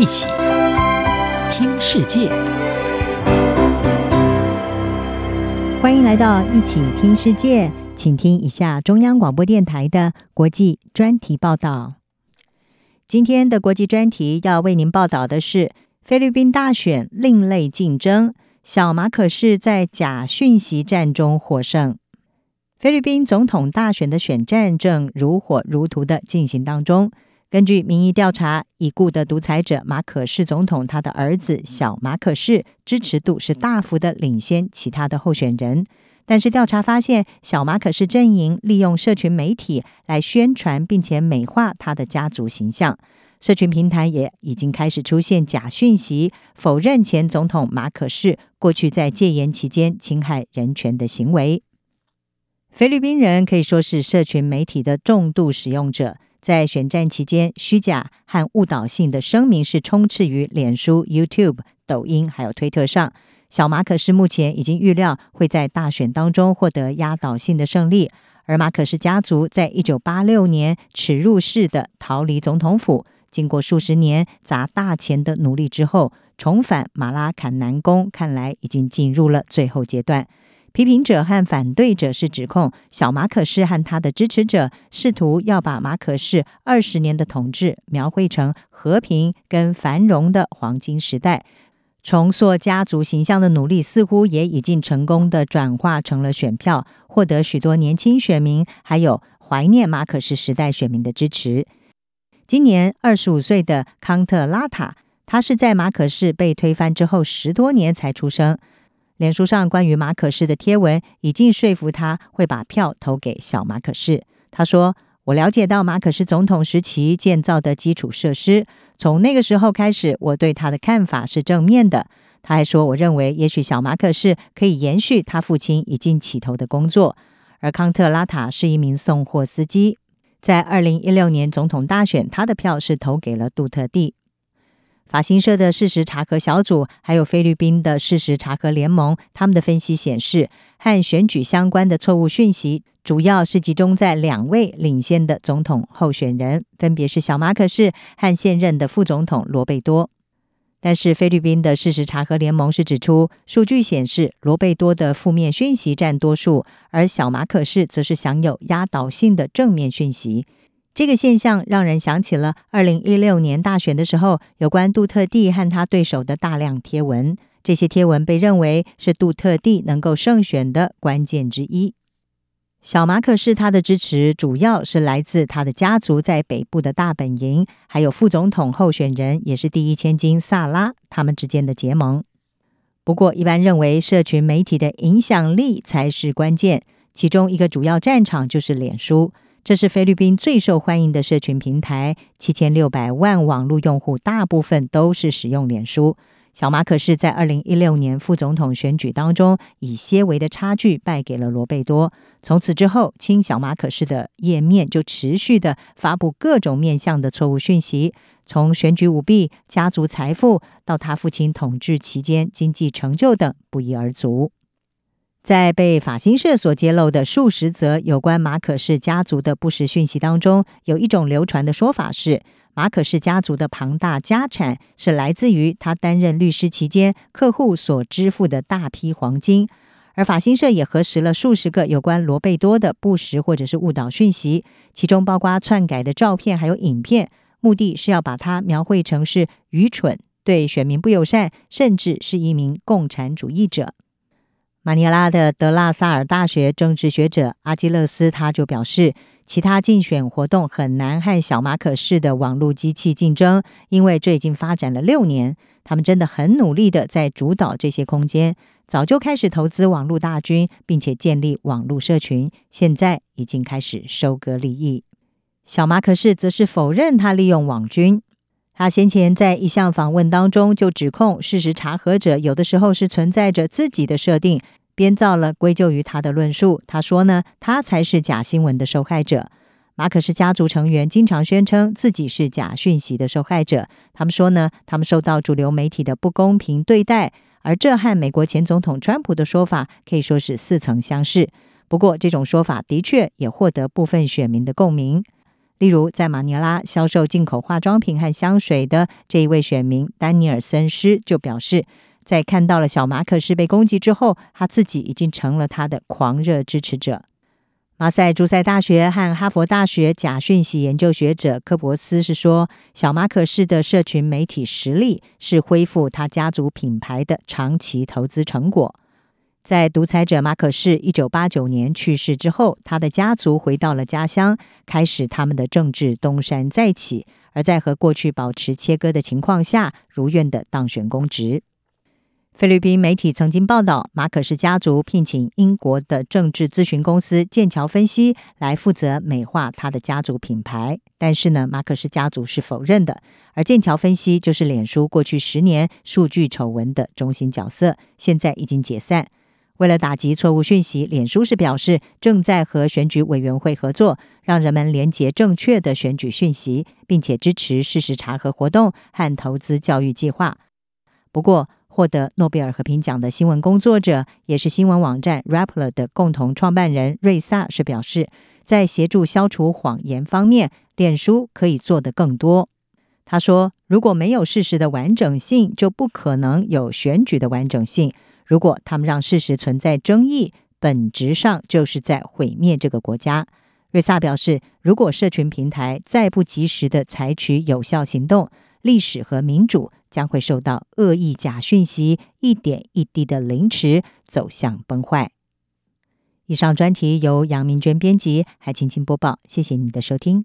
一起听世界，欢迎来到一起听世界，请听一下中央广播电台的国际专题报道。今天的国际专题要为您报道的是菲律宾大选另类竞争，小马可是在假讯息战中获胜。菲律宾总统大选的选战正如火如荼的进行当中。根据民意调查，已故的独裁者马可仕总统，他的儿子小马可仕支持度是大幅的领先其他的候选人。但是调查发现，小马可仕阵营利用社群媒体来宣传并且美化他的家族形象，社群平台也已经开始出现假讯息，否认前总统马可仕过去在戒严期间侵害人权的行为。菲律宾人可以说是社群媒体的重度使用者。在选战期间，虚假和误导性的声明是充斥于脸书、YouTube、抖音还有推特上。小马可仕目前已经预料会在大选当中获得压倒性的胜利，而马可仕家族在一九八六年耻辱式的逃离总统府，经过数十年砸大钱的努力之后，重返马拉坎南宫，看来已经进入了最后阶段。批评者和反对者是指控小马可仕和他的支持者试图要把马可仕二十年的统治描绘成和平跟繁荣的黄金时代，重塑家族形象的努力似乎也已经成功的转化成了选票，获得许多年轻选民还有怀念马可仕时代选民的支持。今年二十五岁的康特拉塔，他是在马可仕被推翻之后十多年才出生。脸书上关于马可仕的贴文已经说服他会把票投给小马可仕。他说：“我了解到马可仕总统时期建造的基础设施，从那个时候开始，我对他的看法是正面的。”他还说：“我认为也许小马可仕可以延续他父亲已经起头的工作。”而康特拉塔是一名送货司机，在二零一六年总统大选，他的票是投给了杜特蒂。法新社的事实查核小组，还有菲律宾的事实查核联盟，他们的分析显示，和选举相关的错误讯息，主要是集中在两位领先的总统候选人，分别是小马可仕和现任的副总统罗贝多。但是，菲律宾的事实查核联盟是指出，数据显示罗贝多的负面讯息占多数，而小马可仕则是享有压倒性的正面讯息。这个现象让人想起了二零一六年大选的时候，有关杜特地和他对手的大量贴文。这些贴文被认为是杜特地能够胜选的关键之一。小马可是他的支持主要是来自他的家族在北部的大本营，还有副总统候选人也是第一千金萨拉他们之间的结盟。不过，一般认为社群媒体的影响力才是关键，其中一个主要战场就是脸书。这是菲律宾最受欢迎的社群平台，七千六百万网络用户，大部分都是使用脸书。小马可是在二零一六年副总统选举当中，以些微的差距败给了罗贝多。从此之后，亲小马可仕的页面就持续的发布各种面向的错误讯息，从选举舞弊、家族财富到他父亲统治期间经济成就等，不一而足。在被法新社所揭露的数十则有关马可氏家族的不实讯息当中，有一种流传的说法是，马可氏家族的庞大家产是来自于他担任律师期间客户所支付的大批黄金。而法新社也核实了数十个有关罗贝多的不实或者是误导讯息，其中包括篡改的照片还有影片，目的是要把他描绘成是愚蠢、对选民不友善，甚至是一名共产主义者。马尼拉的德拉萨尔大学政治学者阿基勒斯他就表示，其他竞选活动很难和小马可仕的网络机器竞争，因为这已经发展了六年，他们真的很努力的在主导这些空间，早就开始投资网络大军，并且建立网络社群，现在已经开始收割利益。小马可仕则是否认他利用网军。他先前在一项访问当中就指控事实查核者有的时候是存在着自己的设定，编造了归咎于他的论述。他说呢，他才是假新闻的受害者。马可仕家族成员经常宣称自己是假讯息的受害者。他们说呢，他们受到主流媒体的不公平对待，而这和美国前总统川普的说法可以说是似曾相识。不过，这种说法的确也获得部分选民的共鸣。例如，在马尼拉销售进口化妆品和香水的这一位选民丹尼尔森斯就表示，在看到了小马可仕被攻击之后，他自己已经成了他的狂热支持者。马赛诸塞大学和哈佛大学假讯息研究学者科博斯是说，小马可仕的社群媒体实力是恢复他家族品牌的长期投资成果。在独裁者马可仕一九八九年去世之后，他的家族回到了家乡，开始他们的政治东山再起。而在和过去保持切割的情况下，如愿的当选公职。菲律宾媒体曾经报道，马可仕家族聘请英国的政治咨询公司剑桥分析来负责美化他的家族品牌，但是呢，马可仕家族是否认的。而剑桥分析就是脸书过去十年数据丑闻的中心角色，现在已经解散。为了打击错误讯息，脸书是表示正在和选举委员会合作，让人们连结正确的选举讯息，并且支持事实查核活动和投资教育计划。不过，获得诺贝尔和平奖的新闻工作者，也是新闻网站 Rappler 的共同创办人瑞萨是表示，在协助消除谎言方面，脸书可以做得更多。他说：“如果没有事实的完整性，就不可能有选举的完整性。”如果他们让事实存在争议，本质上就是在毁灭这个国家。瑞萨表示，如果社群平台再不及时的采取有效行动，历史和民主将会受到恶意假讯息一点一滴的凌迟，走向崩坏。以上专题由杨明娟编辑，还请请播报。谢谢你的收听。